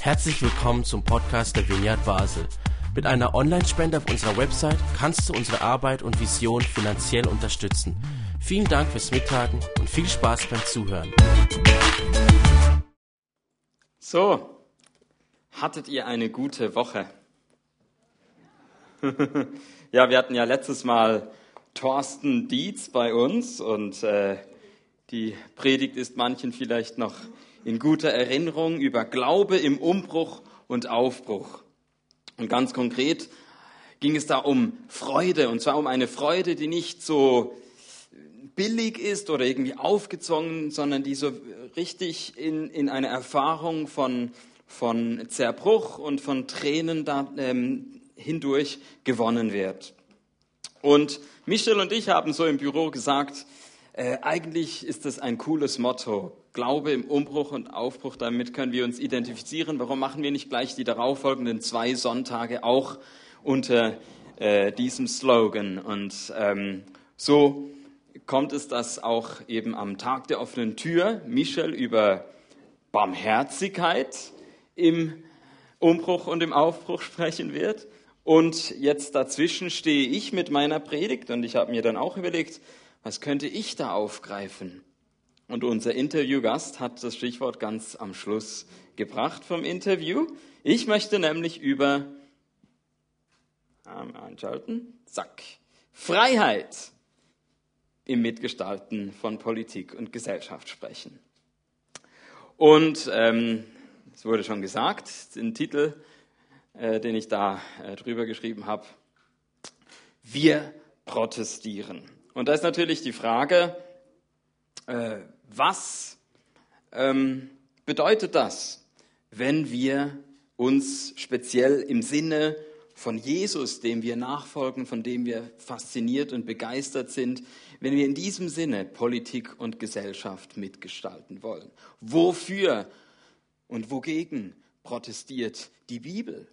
Herzlich willkommen zum Podcast der Vineyard Basel. Mit einer Online-Spende auf unserer Website kannst du unsere Arbeit und Vision finanziell unterstützen. Vielen Dank fürs Mittagen und viel Spaß beim Zuhören. So, hattet ihr eine gute Woche? ja, wir hatten ja letztes Mal Thorsten Dietz bei uns und äh, die Predigt ist manchen vielleicht noch in guter Erinnerung über Glaube im Umbruch und Aufbruch. Und ganz konkret ging es da um Freude und zwar um eine Freude, die nicht so billig ist oder irgendwie aufgezwungen, sondern die so richtig in, in eine Erfahrung von, von Zerbruch und von Tränen da, ähm, hindurch gewonnen wird. Und Michel und ich haben so im Büro gesagt, äh, eigentlich ist das ein cooles Motto. Glaube im Umbruch und Aufbruch, damit können wir uns identifizieren. Warum machen wir nicht gleich die darauffolgenden zwei Sonntage auch unter äh, diesem Slogan? Und ähm, so kommt es, dass auch eben am Tag der offenen Tür Michel über Barmherzigkeit im Umbruch und im Aufbruch sprechen wird. Und jetzt dazwischen stehe ich mit meiner Predigt und ich habe mir dann auch überlegt, was könnte ich da aufgreifen? Und unser Interviewgast hat das Stichwort ganz am Schluss gebracht vom Interview. Ich möchte nämlich über einschalten, zack, Freiheit im Mitgestalten von Politik und Gesellschaft sprechen. Und ähm, es wurde schon gesagt, den Titel äh, den ich da äh, drüber geschrieben habe. Wir protestieren. Und da ist natürlich die Frage, äh, was ähm, bedeutet das, wenn wir uns speziell im Sinne von Jesus, dem wir nachfolgen, von dem wir fasziniert und begeistert sind, wenn wir in diesem Sinne Politik und Gesellschaft mitgestalten wollen. Wofür und wogegen protestiert die Bibel?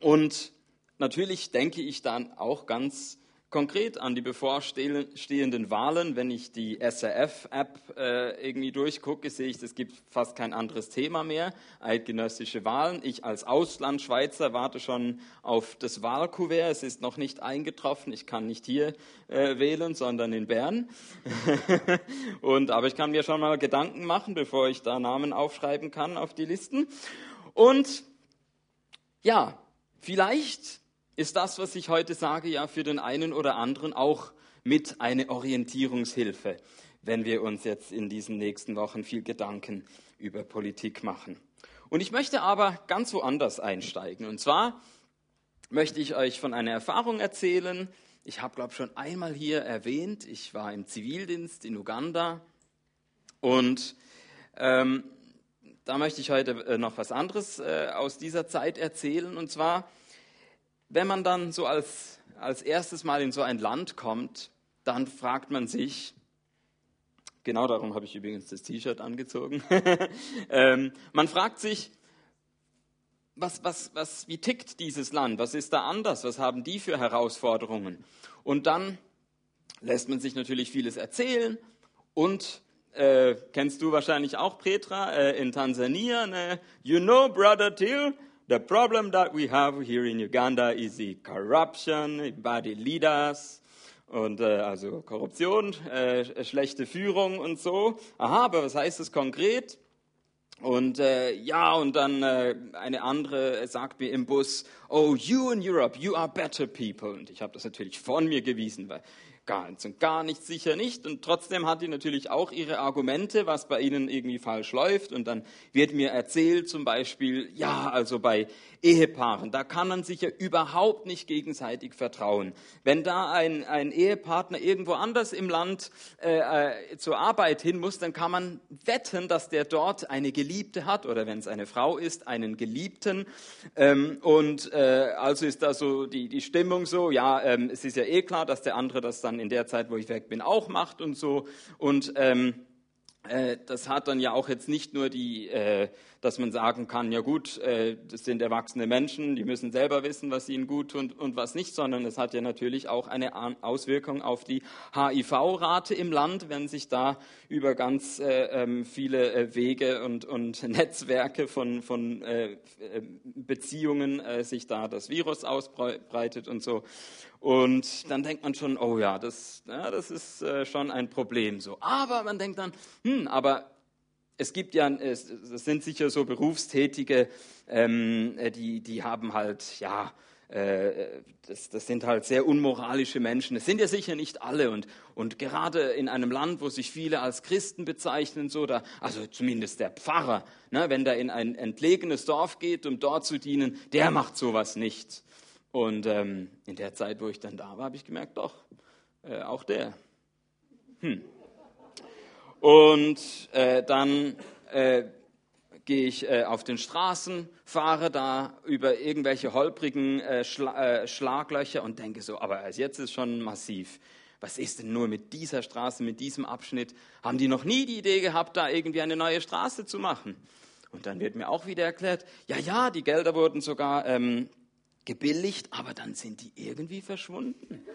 Und natürlich denke ich dann auch ganz konkret an die bevorstehenden Wahlen. Wenn ich die SRF-App äh, irgendwie durchgucke, sehe ich, es gibt fast kein anderes Thema mehr. Eidgenössische Wahlen. Ich als Auslandschweizer warte schon auf das Wahlkuvert. Es ist noch nicht eingetroffen. Ich kann nicht hier äh, wählen, sondern in Bern. Und, aber ich kann mir schon mal Gedanken machen, bevor ich da Namen aufschreiben kann auf die Listen. Und ja, Vielleicht ist das, was ich heute sage, ja für den einen oder anderen auch mit eine Orientierungshilfe, wenn wir uns jetzt in diesen nächsten Wochen viel Gedanken über Politik machen. Und ich möchte aber ganz woanders einsteigen. Und zwar möchte ich euch von einer Erfahrung erzählen. Ich habe, glaube ich, schon einmal hier erwähnt, ich war im Zivildienst in Uganda und ähm, da möchte ich heute äh, noch was anderes äh, aus dieser Zeit erzählen. Und zwar, wenn man dann so als, als erstes Mal in so ein Land kommt, dann fragt man sich, genau darum habe ich übrigens das T-Shirt angezogen, ähm, man fragt sich, was, was, was, wie tickt dieses Land? Was ist da anders? Was haben die für Herausforderungen? Und dann lässt man sich natürlich vieles erzählen und äh, kennst du wahrscheinlich auch, Petra, äh, in Tansania. Ne? You know, Brother Till, the problem that we have here in Uganda is the corruption, body leaders und äh, also Korruption, äh, schlechte Führung und so. Aha, aber was heißt das konkret? Und äh, ja, und dann äh, eine andere sagt mir im Bus, oh, you in Europe, you are better people. Und ich habe das natürlich von mir gewiesen, weil Ganz und gar nicht sicher nicht. Und trotzdem hat die natürlich auch ihre Argumente, was bei ihnen irgendwie falsch läuft. Und dann wird mir erzählt zum Beispiel, ja, also bei Ehepaaren, da kann man sich ja überhaupt nicht gegenseitig vertrauen. Wenn da ein, ein Ehepartner irgendwo anders im Land äh, äh, zur Arbeit hin muss, dann kann man wetten, dass der dort eine Geliebte hat oder wenn es eine Frau ist, einen Geliebten. Ähm, und äh, also ist da so die, die Stimmung so, ja, ähm, es ist ja eh klar, dass der andere das dann in der Zeit, wo ich weg bin, auch macht und so. Und ähm, äh, das hat dann ja auch jetzt nicht nur die, äh, dass man sagen kann, ja gut, äh, das sind erwachsene Menschen, die müssen selber wissen, was ihnen gut tut und was nicht, sondern es hat ja natürlich auch eine Auswirkung auf die HIV-Rate im Land, wenn sich da über ganz ähm, viele Wege und, und Netzwerke von, von Beziehungen sich da das Virus ausbreitet und so. Und dann denkt man schon, oh ja, das, ja, das ist äh, schon ein Problem so. Aber man denkt dann, hm, aber es gibt ja, es, sind sicher so Berufstätige, ähm, äh, die, die haben halt, ja, äh, das, das, sind halt sehr unmoralische Menschen. Es sind ja sicher nicht alle. Und, und gerade in einem Land, wo sich viele als Christen bezeichnen, so da, also zumindest der Pfarrer, ne, wenn der in ein entlegenes Dorf geht, um dort zu dienen, der macht sowas nicht. Und ähm, in der Zeit, wo ich dann da war, habe ich gemerkt, doch, äh, auch der. Hm. Und äh, dann äh, gehe ich äh, auf den Straßen, fahre da über irgendwelche holprigen äh, Schla äh, Schlaglöcher und denke so, aber jetzt ist schon massiv. Was ist denn nur mit dieser Straße, mit diesem Abschnitt? Haben die noch nie die Idee gehabt, da irgendwie eine neue Straße zu machen? Und dann wird mir auch wieder erklärt, ja, ja, die Gelder wurden sogar ähm, gebilligt, aber dann sind die irgendwie verschwunden.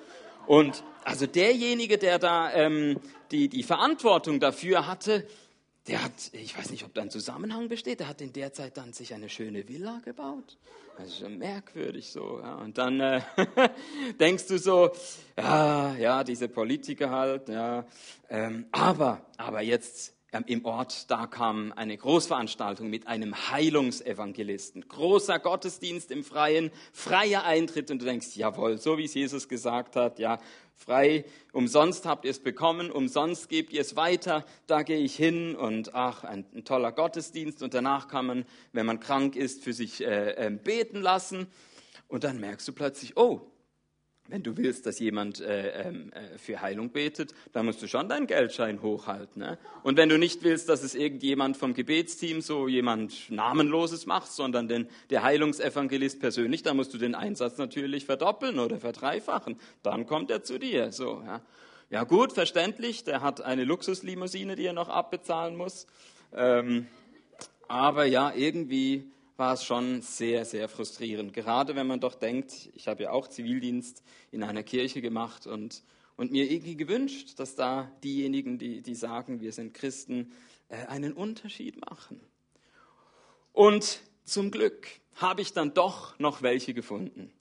Und also derjenige, der da ähm, die, die Verantwortung dafür hatte, der hat, ich weiß nicht, ob da ein Zusammenhang besteht, der hat in der Zeit dann sich eine schöne Villa gebaut. Das ist schon merkwürdig so. Ja. Und dann äh, denkst du so, ja, ja, diese Politiker halt, ja. Ähm, aber, aber jetzt im Ort, da kam eine Großveranstaltung mit einem Heilungsevangelisten. Großer Gottesdienst im Freien, freier Eintritt und du denkst, jawohl, so wie es Jesus gesagt hat, ja, frei, umsonst habt ihr es bekommen, umsonst gebt ihr es weiter, da gehe ich hin und ach, ein, ein toller Gottesdienst. Und danach kann man, wenn man krank ist, für sich äh, äh, beten lassen. Und dann merkst du plötzlich, oh, wenn du willst, dass jemand äh, ähm, äh, für Heilung betet, dann musst du schon deinen Geldschein hochhalten. Ne? Und wenn du nicht willst, dass es irgendjemand vom Gebetsteam so jemand Namenloses macht, sondern den, der Heilungsevangelist persönlich, dann musst du den Einsatz natürlich verdoppeln oder verdreifachen. Dann kommt er zu dir. So, ja. ja gut, verständlich, der hat eine Luxuslimousine, die er noch abbezahlen muss. Ähm, aber ja, irgendwie war es schon sehr, sehr frustrierend. Gerade wenn man doch denkt, ich habe ja auch Zivildienst in einer Kirche gemacht und, und mir irgendwie gewünscht, dass da diejenigen, die, die sagen, wir sind Christen, äh, einen Unterschied machen. Und zum Glück habe ich dann doch noch welche gefunden.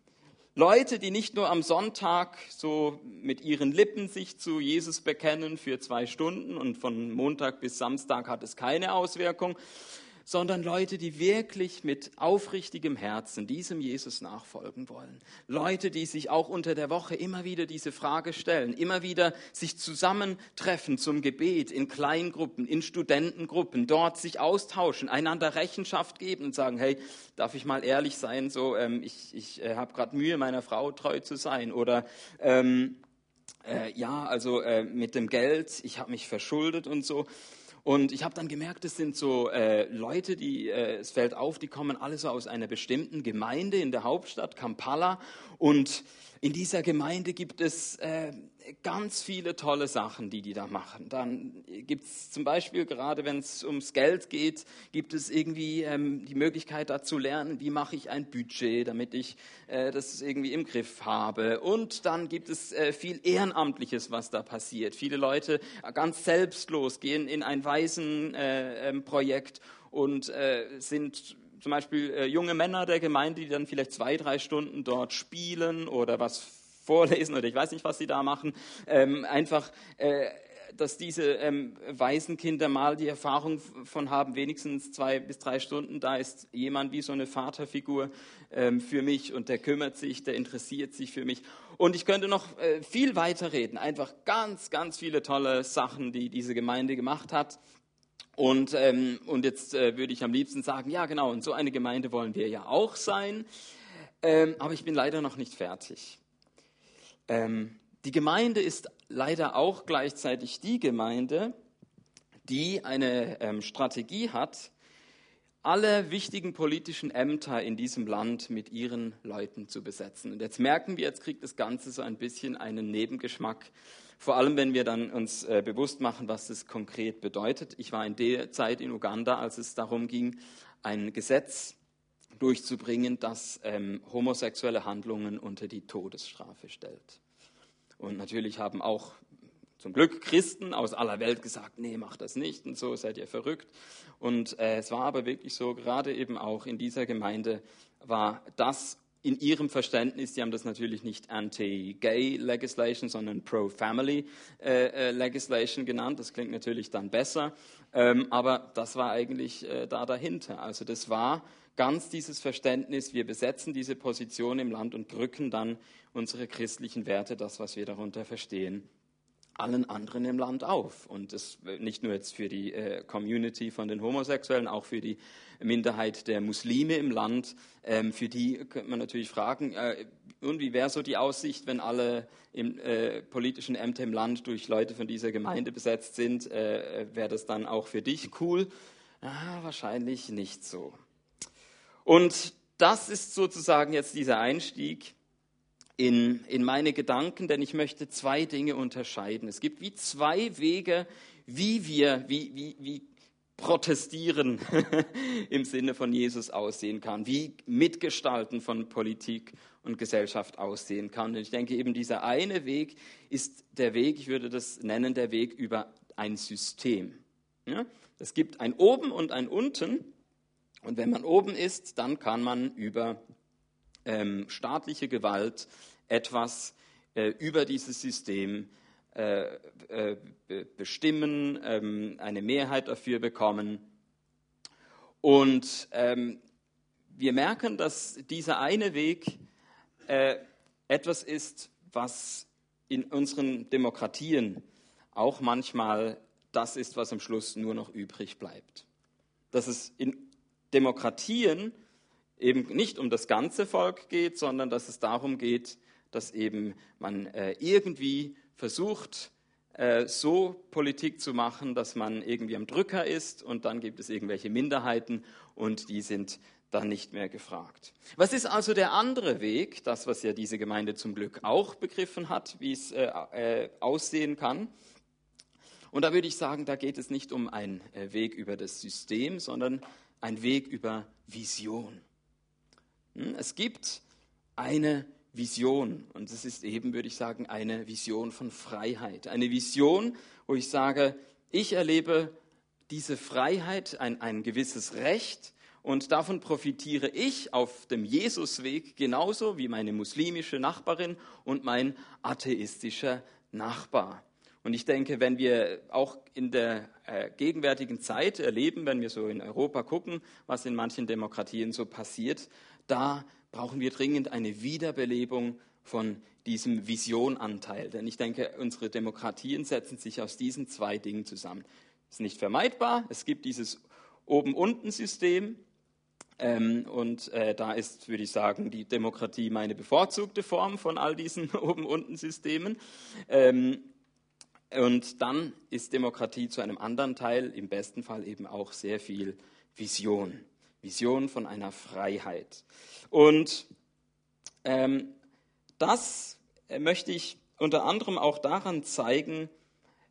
Leute, die nicht nur am Sonntag so mit ihren Lippen sich zu Jesus bekennen für zwei Stunden und von Montag bis Samstag hat es keine Auswirkung, sondern Leute, die wirklich mit aufrichtigem Herzen diesem Jesus nachfolgen wollen. Leute, die sich auch unter der Woche immer wieder diese Frage stellen, immer wieder sich zusammentreffen zum Gebet in Kleingruppen, in Studentengruppen, dort sich austauschen, einander Rechenschaft geben und sagen, hey, darf ich mal ehrlich sein, so ähm, ich, ich äh, habe gerade Mühe, meiner Frau treu zu sein oder ähm, äh, ja, also äh, mit dem Geld, ich habe mich verschuldet und so. Und ich habe dann gemerkt, es sind so äh, Leute, die, äh, es fällt auf, die kommen alle so aus einer bestimmten Gemeinde in der Hauptstadt Kampala. Und in dieser Gemeinde gibt es äh, ganz viele tolle Sachen, die die da machen. Dann gibt es zum Beispiel, gerade wenn es ums Geld geht, gibt es irgendwie ähm, die Möglichkeit da zu lernen, wie mache ich ein Budget, damit ich äh, das irgendwie im Griff habe. Und dann gibt es äh, viel Ehrenamtliches, was da passiert. Viele Leute äh, ganz selbstlos gehen in ein Waisenprojekt äh, ähm, und äh, sind zum Beispiel äh, junge Männer der Gemeinde, die dann vielleicht zwei, drei Stunden dort spielen oder was vorlesen oder ich weiß nicht, was sie da machen, ähm, einfach, äh, dass diese ähm, Waisenkinder mal die Erfahrung von haben, wenigstens zwei bis drei Stunden, da ist jemand wie so eine Vaterfigur ähm, für mich und der kümmert sich, der interessiert sich für mich. Und ich könnte noch äh, viel weiter reden, einfach ganz, ganz viele tolle Sachen, die diese Gemeinde gemacht hat. Und, ähm, und jetzt äh, würde ich am liebsten sagen, ja genau, und so eine Gemeinde wollen wir ja auch sein. Ähm, aber ich bin leider noch nicht fertig. Ähm, die Gemeinde ist leider auch gleichzeitig die Gemeinde, die eine ähm, Strategie hat, alle wichtigen politischen Ämter in diesem Land mit ihren Leuten zu besetzen. Und jetzt merken wir, jetzt kriegt das Ganze so ein bisschen einen Nebengeschmack. Vor allem, wenn wir dann uns äh, bewusst machen, was das konkret bedeutet. Ich war in der Zeit in Uganda, als es darum ging, ein Gesetz durchzubringen, das ähm, homosexuelle Handlungen unter die Todesstrafe stellt. Und natürlich haben auch zum Glück Christen aus aller Welt gesagt, nee, macht das nicht und so, seid ihr verrückt. Und äh, es war aber wirklich so, gerade eben auch in dieser Gemeinde war das in ihrem Verständnis, die haben das natürlich nicht Anti-Gay Legislation, sondern Pro-Family äh, äh, Legislation genannt. Das klingt natürlich dann besser, ähm, aber das war eigentlich äh, da dahinter. Also das war ganz dieses Verständnis, wir besetzen diese Position im Land und drücken dann unsere christlichen Werte, das, was wir darunter verstehen, allen anderen im Land auf. Und das nicht nur jetzt für die äh, Community von den Homosexuellen, auch für die Minderheit der Muslime im Land. Ähm, für die könnte man natürlich fragen, äh, und wie wäre so die Aussicht, wenn alle im, äh, politischen Ämter im Land durch Leute von dieser Gemeinde besetzt sind? Äh, wäre das dann auch für dich cool? Ah, wahrscheinlich nicht so. Und das ist sozusagen jetzt dieser Einstieg in, in meine Gedanken, denn ich möchte zwei Dinge unterscheiden. Es gibt wie zwei Wege, wie wir, wie, wie, wie Protestieren im Sinne von Jesus aussehen kann, wie Mitgestalten von Politik und Gesellschaft aussehen kann. Und ich denke eben, dieser eine Weg ist der Weg, ich würde das nennen, der Weg über ein System. Ja? Es gibt ein Oben und ein Unten. Und wenn man oben ist, dann kann man über ähm, staatliche Gewalt etwas äh, über dieses System äh, äh, bestimmen, ähm, eine Mehrheit dafür bekommen. Und ähm, wir merken, dass dieser eine Weg äh, etwas ist, was in unseren Demokratien auch manchmal das ist, was am Schluss nur noch übrig bleibt. Dass es in Demokratien eben nicht um das ganze Volk geht, sondern dass es darum geht, dass eben man äh, irgendwie versucht, äh, so Politik zu machen, dass man irgendwie am Drücker ist und dann gibt es irgendwelche Minderheiten und die sind dann nicht mehr gefragt. Was ist also der andere Weg, das, was ja diese Gemeinde zum Glück auch begriffen hat, wie es äh, äh, aussehen kann? Und da würde ich sagen, da geht es nicht um einen äh, Weg über das System, sondern ein Weg über Vision. Hm, es gibt eine Vision und es ist eben, würde ich sagen, eine Vision von Freiheit. Eine Vision, wo ich sage, ich erlebe diese Freiheit, ein, ein gewisses Recht und davon profitiere ich auf dem Jesusweg genauso wie meine muslimische Nachbarin und mein atheistischer Nachbar. Und ich denke, wenn wir auch in der äh, gegenwärtigen Zeit erleben, wenn wir so in Europa gucken, was in manchen Demokratien so passiert, da brauchen wir dringend eine Wiederbelebung von diesem Visionanteil. Denn ich denke, unsere Demokratien setzen sich aus diesen zwei Dingen zusammen. Es ist nicht vermeidbar. Es gibt dieses Oben-Unten-System. Ähm, und äh, da ist, würde ich sagen, die Demokratie meine bevorzugte Form von all diesen Oben-Unten-Systemen. Ähm, und dann ist Demokratie zu einem anderen Teil, im besten Fall eben auch sehr viel Vision. Vision von einer Freiheit. Und ähm, das äh, möchte ich unter anderem auch daran zeigen,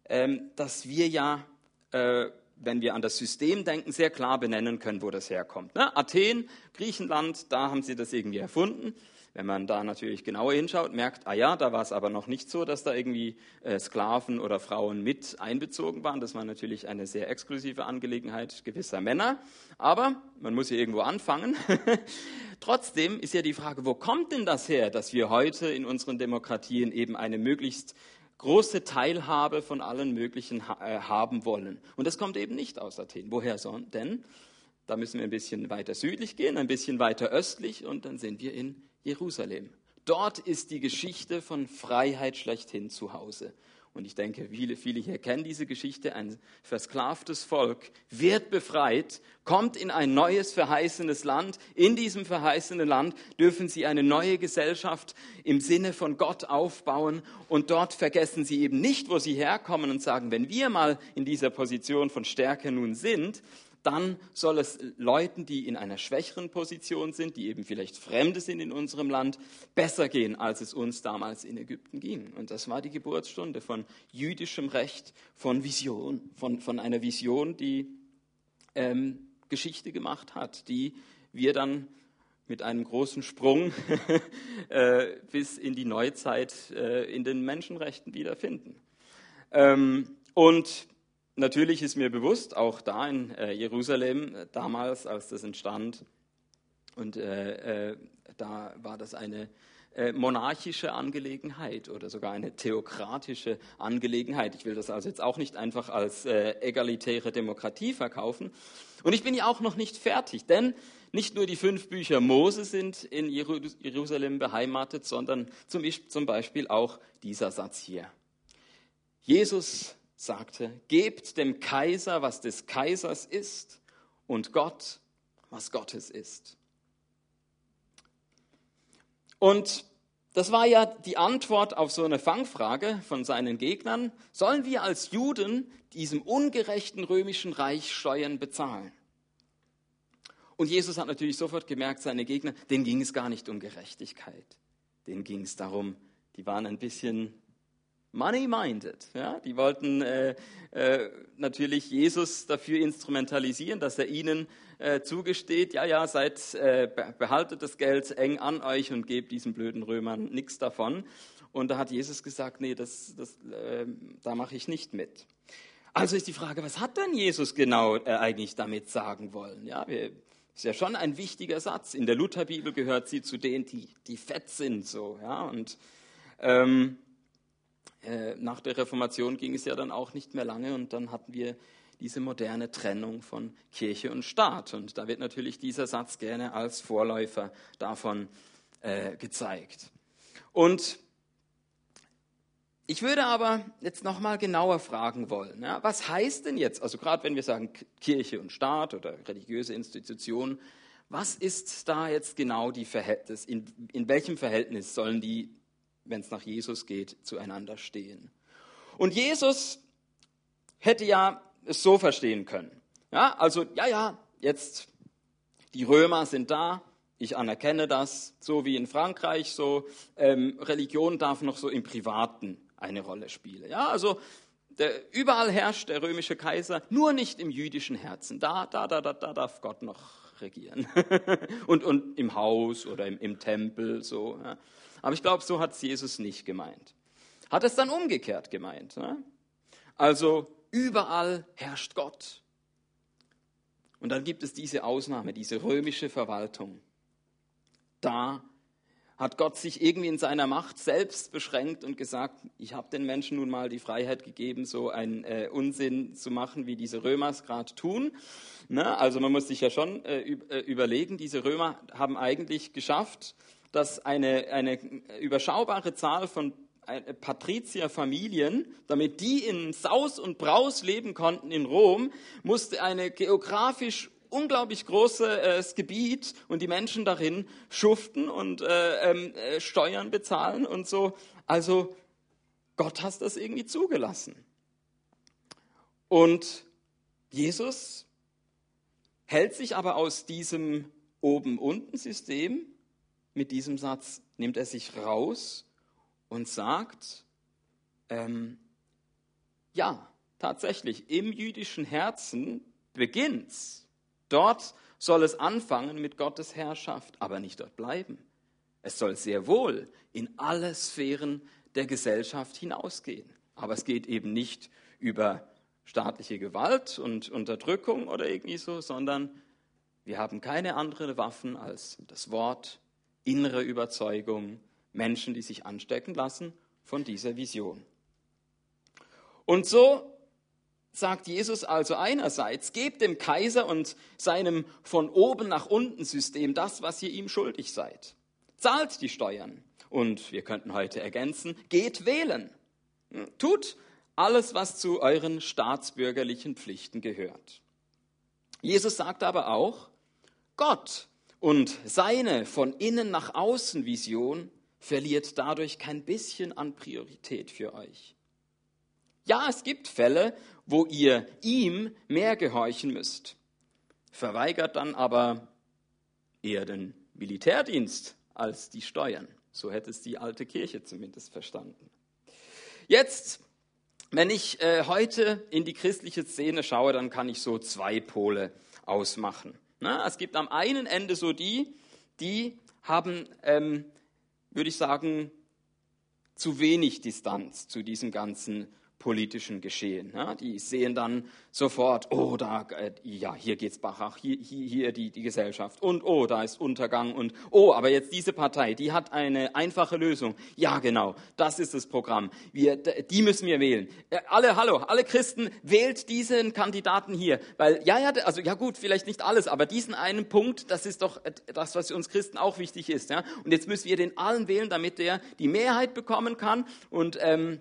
ähm, dass wir ja, äh, wenn wir an das System denken, sehr klar benennen können, wo das herkommt. Ne? Athen, Griechenland, da haben sie das irgendwie erfunden. Wenn man da natürlich genauer hinschaut, merkt, ah ja, da war es aber noch nicht so, dass da irgendwie äh, Sklaven oder Frauen mit einbezogen waren. Das war natürlich eine sehr exklusive Angelegenheit gewisser Männer. Aber man muss hier irgendwo anfangen. Trotzdem ist ja die Frage, wo kommt denn das her, dass wir heute in unseren Demokratien eben eine möglichst große Teilhabe von allen möglichen äh, haben wollen. Und das kommt eben nicht aus Athen. Woher? Denn da müssen wir ein bisschen weiter südlich gehen, ein bisschen weiter östlich und dann sind wir in Jerusalem. Dort ist die Geschichte von Freiheit schlechthin zu Hause. Und ich denke, viele, viele hier kennen diese Geschichte. Ein versklavtes Volk wird befreit, kommt in ein neues verheißenes Land. In diesem verheißenen Land dürfen sie eine neue Gesellschaft im Sinne von Gott aufbauen. Und dort vergessen sie eben nicht, wo sie herkommen und sagen, wenn wir mal in dieser Position von Stärke nun sind, dann soll es Leuten, die in einer schwächeren Position sind, die eben vielleicht Fremde sind in unserem Land, besser gehen, als es uns damals in Ägypten ging. Und das war die Geburtsstunde von jüdischem Recht, von Vision, von, von einer Vision, die ähm, Geschichte gemacht hat, die wir dann mit einem großen Sprung äh, bis in die Neuzeit äh, in den Menschenrechten wiederfinden. Ähm, und natürlich ist mir bewusst, auch da in äh, Jerusalem, äh, damals, als das entstand, und äh, äh, da war das eine monarchische Angelegenheit oder sogar eine theokratische Angelegenheit. Ich will das also jetzt auch nicht einfach als egalitäre Demokratie verkaufen. Und ich bin ja auch noch nicht fertig, denn nicht nur die fünf Bücher Mose sind in Jerusalem beheimatet, sondern zum Beispiel auch dieser Satz hier. Jesus sagte, gebt dem Kaiser, was des Kaisers ist, und Gott, was Gottes ist. Und das war ja die Antwort auf so eine Fangfrage von seinen Gegnern. Sollen wir als Juden diesem ungerechten römischen Reich Steuern bezahlen? Und Jesus hat natürlich sofort gemerkt, seine Gegner, denen ging es gar nicht um Gerechtigkeit. Denen ging es darum, die waren ein bisschen money-minded. Ja? Die wollten äh, äh, natürlich Jesus dafür instrumentalisieren, dass er ihnen äh, zugesteht, ja, ja, seid, äh, behaltet das Geld eng an euch und gebt diesen blöden Römern nichts davon. Und da hat Jesus gesagt, nee, das, das, äh, da mache ich nicht mit. Also ist die Frage, was hat denn Jesus genau äh, eigentlich damit sagen wollen? Ja, wir ist ja schon ein wichtiger Satz. In der Lutherbibel gehört sie zu denen, die, die fett sind. So, ja? Und ähm, äh, nach der Reformation ging es ja dann auch nicht mehr lange und dann hatten wir diese moderne Trennung von Kirche und Staat. Und da wird natürlich dieser Satz gerne als Vorläufer davon äh, gezeigt. Und ich würde aber jetzt nochmal genauer fragen wollen, ja, was heißt denn jetzt, also gerade wenn wir sagen Kirche und Staat oder religiöse Institutionen, was ist da jetzt genau die Verhältnis, in, in welchem Verhältnis sollen die, wenn es nach Jesus geht, zueinander stehen? Und Jesus hätte ja es so verstehen können. Ja, also, ja, ja, jetzt die Römer sind da, ich anerkenne das, so wie in Frankreich, so ähm, Religion darf noch so im Privaten eine Rolle spiele. Ja, also der, überall herrscht der römische Kaiser, nur nicht im jüdischen Herzen. Da, da, da, da, da darf Gott noch regieren. und, und im Haus oder im, im Tempel so. Ja. Aber ich glaube, so hat es Jesus nicht gemeint. Hat es dann umgekehrt gemeint. Ne? Also überall herrscht Gott. Und dann gibt es diese Ausnahme, diese römische Verwaltung. Da hat Gott sich irgendwie in seiner Macht selbst beschränkt und gesagt, ich habe den Menschen nun mal die Freiheit gegeben, so einen äh, Unsinn zu machen, wie diese Römer es gerade tun. Ne? Also man muss sich ja schon äh, äh, überlegen, diese Römer haben eigentlich geschafft, dass eine, eine überschaubare Zahl von äh, Patrizierfamilien, damit die in Saus und Braus leben konnten in Rom, musste eine geografisch unglaublich großes Gebiet und die Menschen darin schuften und äh, ähm, äh, Steuern bezahlen und so. Also Gott hat das irgendwie zugelassen. Und Jesus hält sich aber aus diesem Oben-Unten-System, mit diesem Satz nimmt er sich raus und sagt, ähm, ja, tatsächlich, im jüdischen Herzen beginnt's Dort soll es anfangen mit Gottes Herrschaft, aber nicht dort bleiben. Es soll sehr wohl in alle Sphären der Gesellschaft hinausgehen. Aber es geht eben nicht über staatliche Gewalt und Unterdrückung oder irgendwie so, sondern wir haben keine anderen Waffen als das Wort, innere Überzeugung, Menschen, die sich anstecken lassen von dieser Vision. Und so sagt Jesus also einerseits, gebt dem Kaiser und seinem von oben nach unten System das, was ihr ihm schuldig seid. Zahlt die Steuern. Und wir könnten heute ergänzen, geht wählen. Tut alles, was zu euren staatsbürgerlichen Pflichten gehört. Jesus sagt aber auch, Gott und seine von innen nach außen Vision verliert dadurch kein bisschen an Priorität für euch. Ja, es gibt Fälle, wo ihr ihm mehr gehorchen müsst. verweigert dann aber eher den Militärdienst als die Steuern. So hätte es die alte Kirche zumindest verstanden. Jetzt, wenn ich äh, heute in die christliche Szene schaue, dann kann ich so zwei Pole ausmachen. Na, es gibt am einen Ende so die, die haben, ähm, würde ich sagen, zu wenig Distanz zu diesem ganzen politischen Geschehen. Ja, die sehen dann sofort, oh, da, äh, ja, hier geht's Bachach, hier, hier, hier die, die Gesellschaft und oh, da ist Untergang und oh, aber jetzt diese Partei, die hat eine einfache Lösung. Ja, genau, das ist das Programm. Wir, die müssen wir wählen. Äh, alle, hallo, alle Christen, wählt diesen Kandidaten hier, weil, ja, ja, also, ja gut, vielleicht nicht alles, aber diesen einen Punkt, das ist doch das, was für uns Christen auch wichtig ist. Ja? Und jetzt müssen wir den allen wählen, damit der die Mehrheit bekommen kann und, ähm,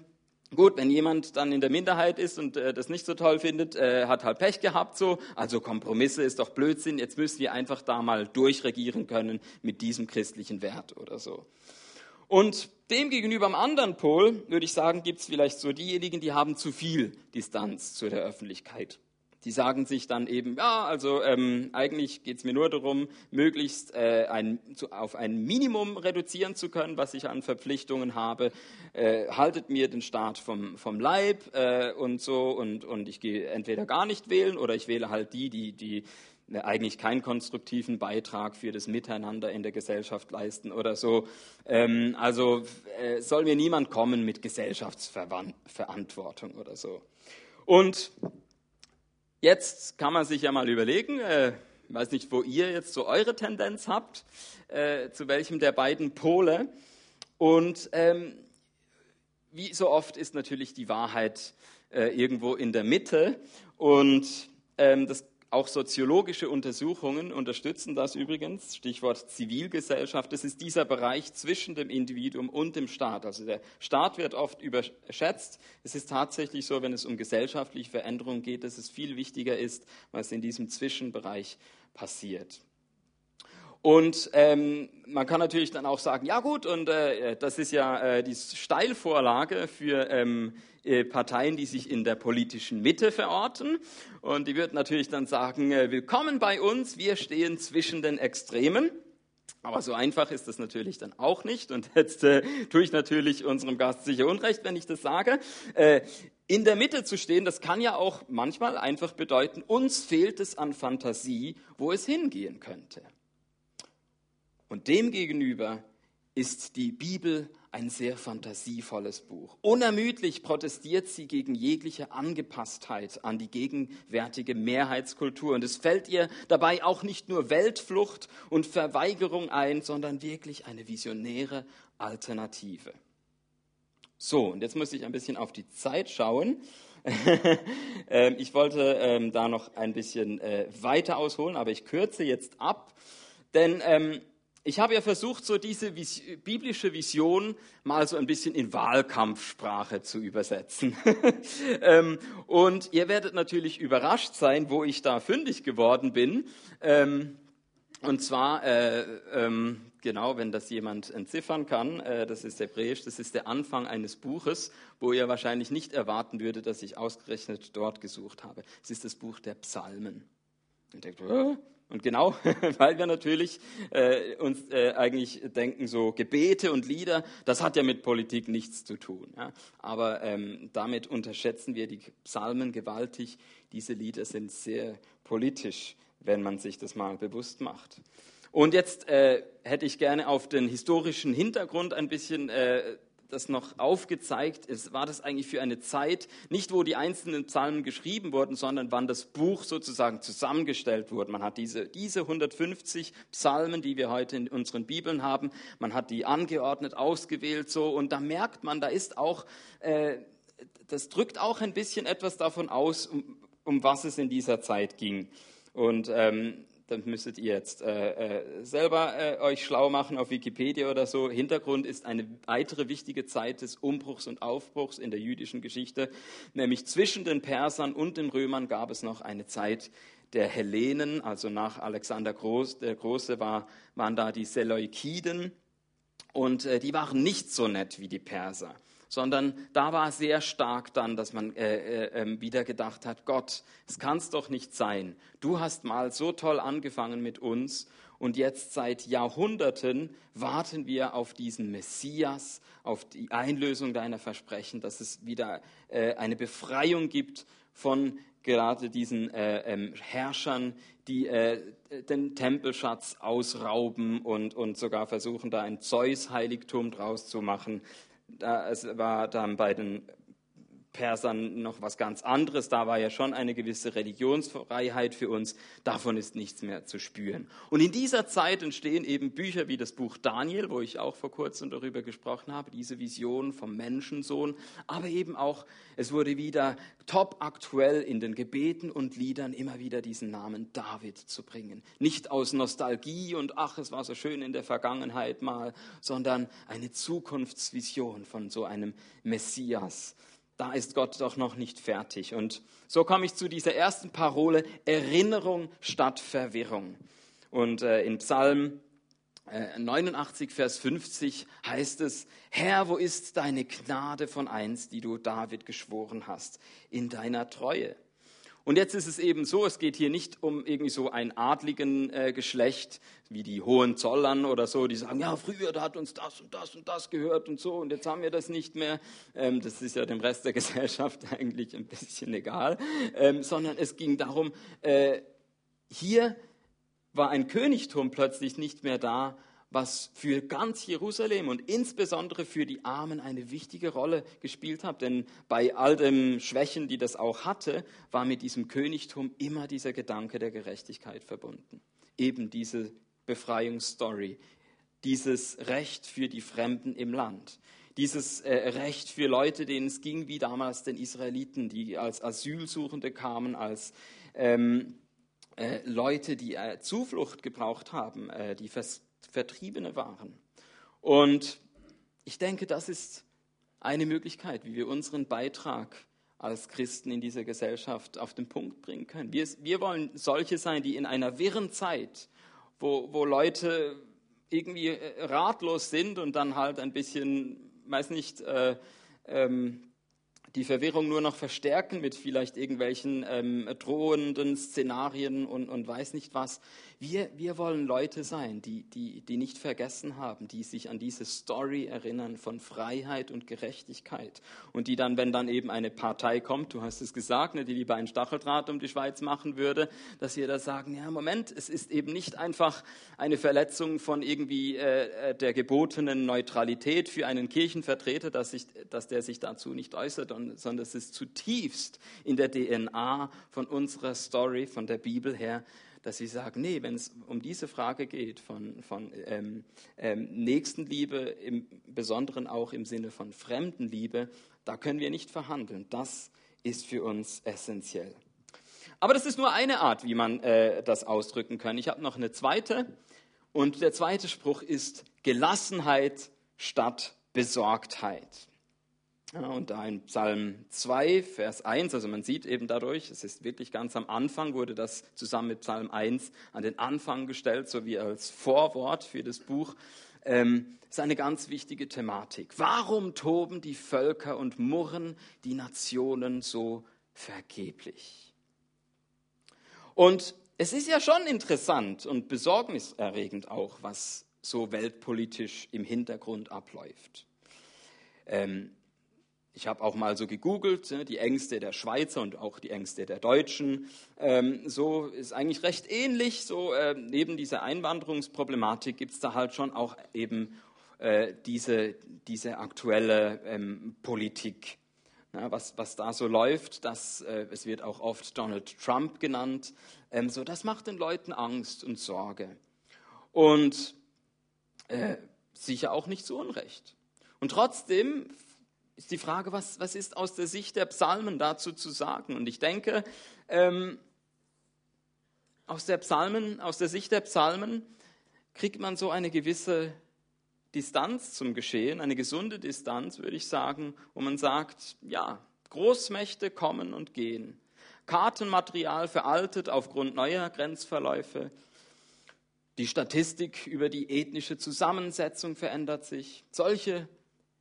Gut, wenn jemand dann in der Minderheit ist und äh, das nicht so toll findet, äh, hat halt Pech gehabt so. Also Kompromisse ist doch Blödsinn. Jetzt müssen wir einfach da mal durchregieren können mit diesem christlichen Wert oder so. Und dem gegenüber am anderen Pol würde ich sagen, gibt es vielleicht so diejenigen, die haben zu viel Distanz zu der Öffentlichkeit. Die sagen sich dann eben, ja, also ähm, eigentlich geht es mir nur darum, möglichst äh, ein, zu, auf ein Minimum reduzieren zu können, was ich an Verpflichtungen habe. Äh, haltet mir den Staat vom, vom Leib äh, und so und, und ich gehe entweder gar nicht wählen oder ich wähle halt die, die, die äh, eigentlich keinen konstruktiven Beitrag für das Miteinander in der Gesellschaft leisten oder so. Ähm, also äh, soll mir niemand kommen mit Gesellschaftsverantwortung oder so. Und Jetzt kann man sich ja mal überlegen, äh, ich weiß nicht, wo ihr jetzt so eure Tendenz habt, äh, zu welchem der beiden Pole. Und ähm, wie so oft ist natürlich die Wahrheit äh, irgendwo in der Mitte. Und ähm, das auch soziologische Untersuchungen unterstützen das übrigens. Stichwort Zivilgesellschaft. Das ist dieser Bereich zwischen dem Individuum und dem Staat. Also der Staat wird oft überschätzt. Es ist tatsächlich so, wenn es um gesellschaftliche Veränderungen geht, dass es viel wichtiger ist, was in diesem Zwischenbereich passiert. Und ähm, man kann natürlich dann auch sagen, ja gut, und äh, das ist ja äh, die Steilvorlage für ähm, äh, Parteien, die sich in der politischen Mitte verorten. Und die wird natürlich dann sagen, äh, willkommen bei uns, wir stehen zwischen den Extremen. Aber so einfach ist das natürlich dann auch nicht. Und jetzt äh, tue ich natürlich unserem Gast sicher Unrecht, wenn ich das sage. Äh, in der Mitte zu stehen, das kann ja auch manchmal einfach bedeuten, uns fehlt es an Fantasie, wo es hingehen könnte. Und demgegenüber ist die Bibel ein sehr fantasievolles Buch. Unermüdlich protestiert sie gegen jegliche Angepasstheit an die gegenwärtige Mehrheitskultur. Und es fällt ihr dabei auch nicht nur Weltflucht und Verweigerung ein, sondern wirklich eine visionäre Alternative. So, und jetzt muss ich ein bisschen auf die Zeit schauen. Ähm, ich wollte ähm, da noch ein bisschen äh, weiter ausholen, aber ich kürze jetzt ab, denn ähm, ich habe ja versucht, so diese Vis biblische Vision mal so ein bisschen in Wahlkampfsprache zu übersetzen. ähm, und ihr werdet natürlich überrascht sein, wo ich da fündig geworden bin. Ähm, und zwar, äh, ähm, genau, wenn das jemand entziffern kann, äh, das ist Hebräisch, das ist der Anfang eines Buches, wo ihr wahrscheinlich nicht erwarten würdet, dass ich ausgerechnet dort gesucht habe. Es ist das Buch der Psalmen. Und denkt, oh, und genau, weil wir natürlich äh, uns äh, eigentlich denken, so Gebete und Lieder, das hat ja mit Politik nichts zu tun. Ja? Aber ähm, damit unterschätzen wir die Psalmen gewaltig. Diese Lieder sind sehr politisch, wenn man sich das mal bewusst macht. Und jetzt äh, hätte ich gerne auf den historischen Hintergrund ein bisschen äh, das noch aufgezeigt ist, war das eigentlich für eine Zeit, nicht wo die einzelnen Psalmen geschrieben wurden, sondern wann das Buch sozusagen zusammengestellt wurde. Man hat diese, diese 150 Psalmen, die wir heute in unseren Bibeln haben, man hat die angeordnet, ausgewählt so und da merkt man, da ist auch, äh, das drückt auch ein bisschen etwas davon aus, um, um was es in dieser Zeit ging. Und ähm, dann müsstet ihr jetzt äh, äh, selber äh, euch schlau machen auf Wikipedia oder so. Hintergrund ist eine weitere wichtige Zeit des Umbruchs und Aufbruchs in der jüdischen Geschichte, nämlich zwischen den Persern und den Römern gab es noch eine Zeit der Hellenen, also nach Alexander Groß, der Große war, waren da die Seleukiden und äh, die waren nicht so nett wie die Perser. Sondern da war sehr stark dann, dass man äh, äh, ähm, wieder gedacht hat, Gott, es kann es doch nicht sein. Du hast mal so toll angefangen mit uns und jetzt seit Jahrhunderten warten wir auf diesen Messias, auf die Einlösung deiner Versprechen, dass es wieder äh, eine Befreiung gibt von gerade diesen äh, ähm, Herrschern, die äh, den Tempelschatz ausrauben und, und sogar versuchen, da ein Zeus-Heiligtum draus zu machen. Da, es war dann bei den Persern noch was ganz anderes. Da war ja schon eine gewisse Religionsfreiheit für uns. Davon ist nichts mehr zu spüren. Und in dieser Zeit entstehen eben Bücher wie das Buch Daniel, wo ich auch vor kurzem darüber gesprochen habe, diese Vision vom Menschensohn. Aber eben auch, es wurde wieder top aktuell in den Gebeten und Liedern immer wieder diesen Namen David zu bringen. Nicht aus Nostalgie und ach, es war so schön in der Vergangenheit mal, sondern eine Zukunftsvision von so einem Messias da ist Gott doch noch nicht fertig. Und so komme ich zu dieser ersten Parole, Erinnerung statt Verwirrung. Und äh, in Psalm äh, 89, Vers 50 heißt es, Herr, wo ist deine Gnade von einst, die du David geschworen hast, in deiner Treue? Und jetzt ist es eben so, es geht hier nicht um irgendwie so ein adligen äh, Geschlecht, wie die Hohenzollern oder so, die sagen, ja, früher, da hat uns das und das und das gehört und so und jetzt haben wir das nicht mehr. Ähm, das ist ja dem Rest der Gesellschaft eigentlich ein bisschen egal, ähm, sondern es ging darum, äh, hier war ein Königtum plötzlich nicht mehr da, was für ganz Jerusalem und insbesondere für die Armen eine wichtige Rolle gespielt hat. Denn bei all den Schwächen, die das auch hatte, war mit diesem Königtum immer dieser Gedanke der Gerechtigkeit verbunden. Eben diese Befreiungsstory, dieses Recht für die Fremden im Land, dieses äh, Recht für Leute, denen es ging wie damals den Israeliten, die als Asylsuchende kamen, als ähm, äh, Leute, die äh, Zuflucht gebraucht haben, äh, die vers Vertriebene waren. Und ich denke, das ist eine Möglichkeit, wie wir unseren Beitrag als Christen in dieser Gesellschaft auf den Punkt bringen können. Wir, wir wollen solche sein, die in einer wirren Zeit, wo, wo Leute irgendwie äh, ratlos sind und dann halt ein bisschen, weiß nicht, äh, ähm, die Verwirrung nur noch verstärken mit vielleicht irgendwelchen ähm, drohenden Szenarien und, und weiß nicht was. Wir, wir wollen Leute sein, die, die, die nicht vergessen haben, die sich an diese Story erinnern von Freiheit und Gerechtigkeit. Und die dann, wenn dann eben eine Partei kommt, du hast es gesagt, ne, die lieber einen Stacheldraht um die Schweiz machen würde, dass wir da sagen, ja, Moment, es ist eben nicht einfach eine Verletzung von irgendwie äh, der gebotenen Neutralität für einen Kirchenvertreter, dass, sich, dass der sich dazu nicht äußert, sondern es ist zutiefst in der DNA von unserer Story, von der Bibel her, dass sie sagen, nee, wenn es um diese Frage geht von, von ähm, ähm, Nächstenliebe, im Besonderen auch im Sinne von Fremdenliebe, da können wir nicht verhandeln. Das ist für uns essentiell. Aber das ist nur eine Art, wie man äh, das ausdrücken kann. Ich habe noch eine zweite. Und der zweite Spruch ist Gelassenheit statt Besorgtheit. Und da in Psalm 2, Vers 1, also man sieht eben dadurch, es ist wirklich ganz am Anfang, wurde das zusammen mit Psalm 1 an den Anfang gestellt, so wie als Vorwort für das Buch. Ähm, ist eine ganz wichtige Thematik. Warum toben die Völker und murren die Nationen so vergeblich? Und es ist ja schon interessant und besorgniserregend auch, was so weltpolitisch im Hintergrund abläuft. Ähm, ich habe auch mal so gegoogelt, ne, die Ängste der Schweizer und auch die Ängste der Deutschen. Ähm, so ist eigentlich recht ähnlich. So äh, neben dieser Einwanderungsproblematik gibt es da halt schon auch eben äh, diese, diese aktuelle ähm, Politik. Was, was da so läuft, das, äh, es wird auch oft Donald Trump genannt. Ähm, so, das macht den Leuten Angst und Sorge. Und äh, sicher auch nicht zu Unrecht. Und trotzdem ist die Frage, was, was ist aus der Sicht der Psalmen dazu zu sagen? Und ich denke, ähm, aus, der Psalmen, aus der Sicht der Psalmen kriegt man so eine gewisse Distanz zum Geschehen, eine gesunde Distanz, würde ich sagen, wo man sagt, ja, Großmächte kommen und gehen. Kartenmaterial veraltet aufgrund neuer Grenzverläufe. Die Statistik über die ethnische Zusammensetzung verändert sich. Solche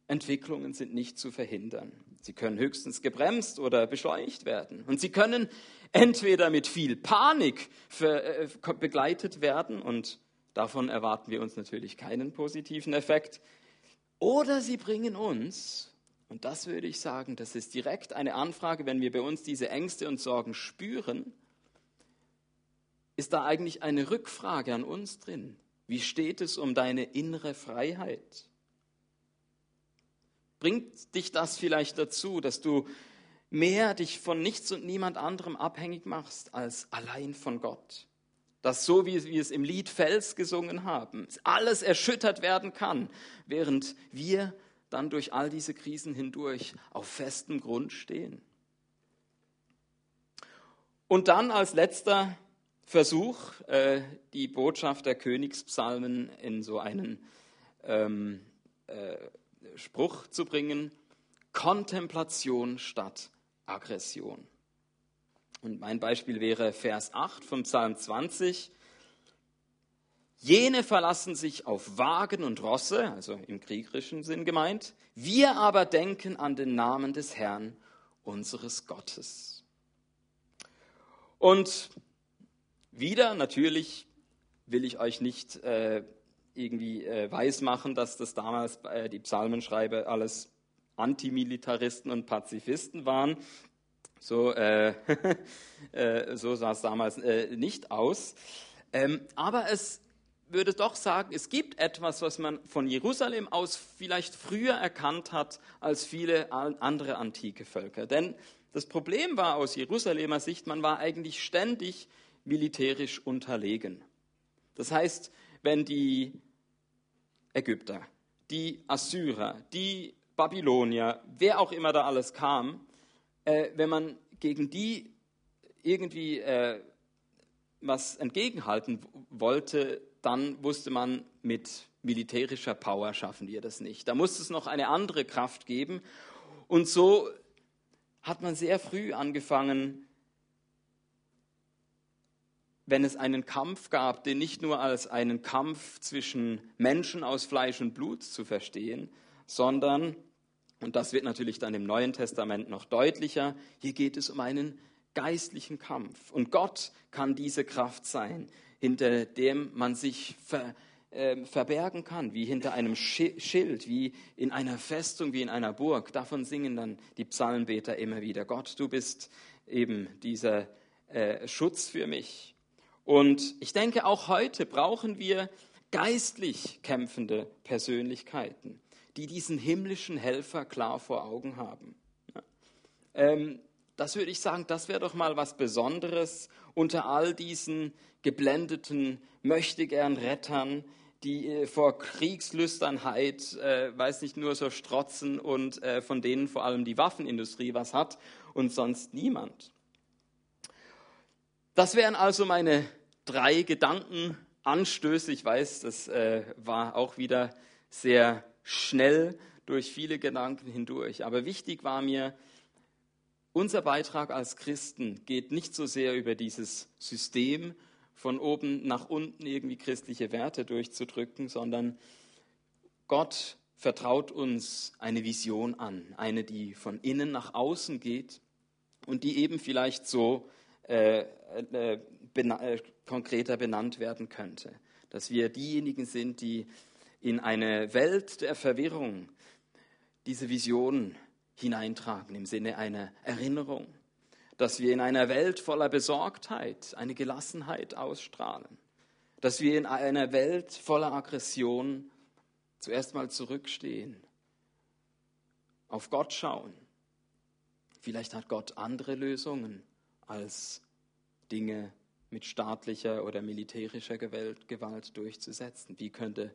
Entwicklungen sind nicht zu verhindern. Sie können höchstens gebremst oder beschleunigt werden. Und sie können entweder mit viel Panik äh, begleitet werden, und davon erwarten wir uns natürlich keinen positiven Effekt, oder sie bringen uns, und das würde ich sagen, das ist direkt eine Anfrage, wenn wir bei uns diese Ängste und Sorgen spüren, ist da eigentlich eine Rückfrage an uns drin. Wie steht es um deine innere Freiheit? Bringt dich das vielleicht dazu, dass du mehr dich von nichts und niemand anderem abhängig machst als allein von Gott? Dass so wie wir es im Lied Fels gesungen haben, alles erschüttert werden kann, während wir dann durch all diese Krisen hindurch auf festem Grund stehen. Und dann als letzter Versuch, äh, die Botschaft der Königspsalmen in so einen ähm, äh, Spruch zu bringen, Kontemplation statt Aggression. Und mein Beispiel wäre Vers 8 vom Psalm 20. Jene verlassen sich auf Wagen und Rosse, also im kriegerischen Sinn gemeint, wir aber denken an den Namen des Herrn, unseres Gottes. Und wieder, natürlich will ich euch nicht äh, irgendwie äh, weismachen, dass das damals äh, die Psalmenschreiber alles Antimilitaristen und Pazifisten waren. So, äh, äh, so sah es damals äh, nicht aus. Ähm, aber es würde doch sagen, es gibt etwas, was man von Jerusalem aus vielleicht früher erkannt hat als viele andere antike Völker. Denn das Problem war aus Jerusalemer Sicht, man war eigentlich ständig militärisch unterlegen. Das heißt, wenn die Ägypter, die Assyrer, die Babylonier, wer auch immer da alles kam, äh, wenn man gegen die irgendwie äh, was entgegenhalten wollte, dann wusste man, mit militärischer Power schaffen wir das nicht. Da musste es noch eine andere Kraft geben. Und so hat man sehr früh angefangen, wenn es einen Kampf gab, den nicht nur als einen Kampf zwischen Menschen aus Fleisch und Blut zu verstehen, sondern, und das wird natürlich dann im Neuen Testament noch deutlicher, hier geht es um einen geistlichen Kampf. Und Gott kann diese Kraft sein, hinter dem man sich ver, äh, verbergen kann, wie hinter einem Schild, wie in einer Festung, wie in einer Burg. Davon singen dann die Psalmbeter immer wieder. Gott, du bist eben dieser äh, Schutz für mich. Und ich denke, auch heute brauchen wir geistlich kämpfende Persönlichkeiten, die diesen himmlischen Helfer klar vor Augen haben. Ja. Ähm, das würde ich sagen, das wäre doch mal was Besonderes unter all diesen geblendeten möchtegern Rettern, die äh, vor Kriegslüsternheit, äh, weiß nicht, nur so strotzen und äh, von denen vor allem die Waffenindustrie was hat und sonst niemand. Das wären also meine drei Gedankenanstöße. Ich weiß, das äh, war auch wieder sehr schnell durch viele Gedanken hindurch. Aber wichtig war mir, unser Beitrag als Christen geht nicht so sehr über dieses System, von oben nach unten irgendwie christliche Werte durchzudrücken, sondern Gott vertraut uns eine Vision an, eine, die von innen nach außen geht und die eben vielleicht so äh, äh, bena äh, konkreter benannt werden könnte. Dass wir diejenigen sind, die in eine Welt der Verwirrung diese Vision hineintragen im Sinne einer Erinnerung. Dass wir in einer Welt voller Besorgtheit eine Gelassenheit ausstrahlen. Dass wir in einer Welt voller Aggression zuerst mal zurückstehen, auf Gott schauen. Vielleicht hat Gott andere Lösungen als Dinge mit staatlicher oder militärischer Gewalt durchzusetzen? Wie könnte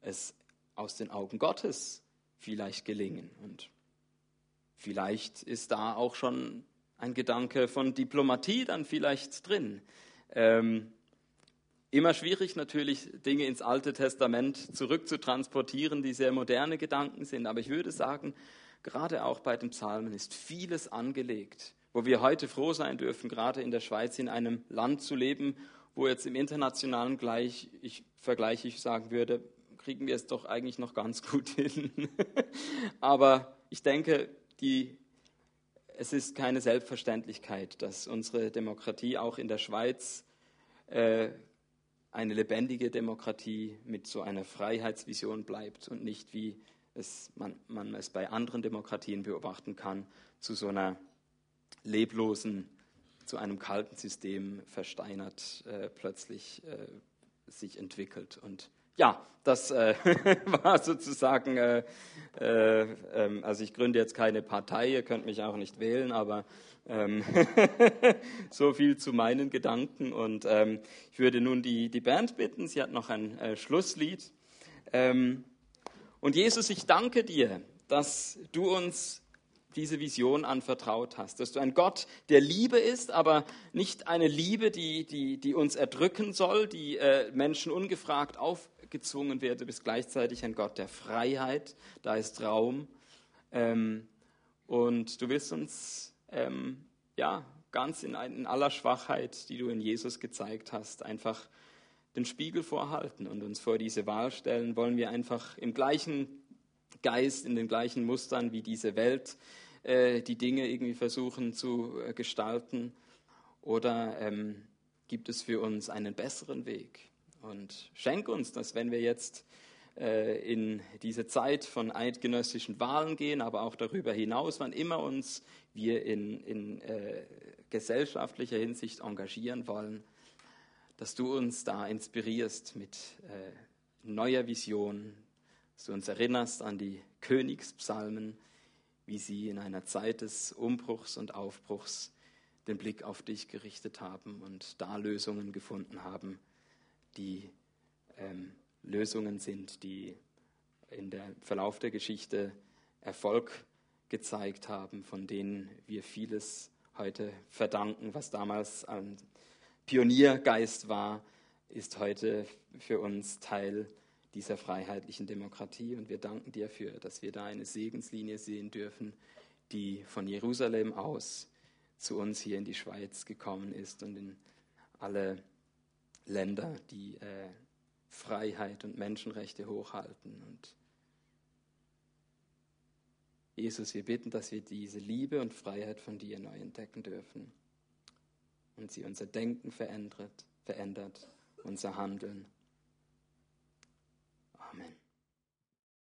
es aus den Augen Gottes vielleicht gelingen? Und vielleicht ist da auch schon ein Gedanke von Diplomatie dann vielleicht drin. Ähm, immer schwierig natürlich, Dinge ins Alte Testament zurückzutransportieren, die sehr moderne Gedanken sind. Aber ich würde sagen, gerade auch bei den Psalmen ist vieles angelegt wo wir heute froh sein dürfen, gerade in der Schweiz in einem Land zu leben, wo jetzt im internationalen Gleich, ich vergleiche, ich sagen würde, kriegen wir es doch eigentlich noch ganz gut hin. Aber ich denke, die, es ist keine Selbstverständlichkeit, dass unsere Demokratie auch in der Schweiz äh, eine lebendige Demokratie mit so einer Freiheitsvision bleibt und nicht, wie es, man, man es bei anderen Demokratien beobachten kann, zu so einer leblosen, zu einem kalten System versteinert äh, plötzlich äh, sich entwickelt. Und ja, das äh, war sozusagen, äh, äh, ähm, also ich gründe jetzt keine Partei, ihr könnt mich auch nicht wählen, aber ähm, so viel zu meinen Gedanken. Und ähm, ich würde nun die, die Band bitten, sie hat noch ein äh, Schlusslied. Ähm, und Jesus, ich danke dir, dass du uns diese Vision anvertraut hast, dass du ein Gott der Liebe ist, aber nicht eine Liebe, die, die, die uns erdrücken soll, die äh, Menschen ungefragt aufgezwungen wird. Du bist gleichzeitig ein Gott der Freiheit, da ist Raum. Ähm, und du willst uns ähm, ja, ganz in, in aller Schwachheit, die du in Jesus gezeigt hast, einfach den Spiegel vorhalten und uns vor diese Wahl stellen, wollen wir einfach im gleichen Geist, in den gleichen Mustern wie diese Welt äh, die Dinge irgendwie versuchen zu äh, gestalten oder ähm, gibt es für uns einen besseren Weg? Und schenk uns, dass wenn wir jetzt äh, in diese Zeit von eidgenössischen Wahlen gehen, aber auch darüber hinaus, wann immer uns wir in, in äh, gesellschaftlicher Hinsicht engagieren wollen, dass du uns da inspirierst mit äh, neuer Vision, dass du uns erinnerst an die Königspsalmen, wie sie in einer Zeit des Umbruchs und Aufbruchs den Blick auf dich gerichtet haben und da Lösungen gefunden haben, die ähm, Lösungen sind, die in der Verlauf der Geschichte Erfolg gezeigt haben, von denen wir vieles heute verdanken, was damals ein Pioniergeist war, ist heute für uns Teil dieser freiheitlichen Demokratie. Und wir danken dir dafür, dass wir da eine Segenslinie sehen dürfen, die von Jerusalem aus zu uns hier in die Schweiz gekommen ist und in alle Länder, die äh, Freiheit und Menschenrechte hochhalten. Und Jesus, wir bitten, dass wir diese Liebe und Freiheit von dir neu entdecken dürfen und sie unser Denken verändert, verändert unser Handeln Amen.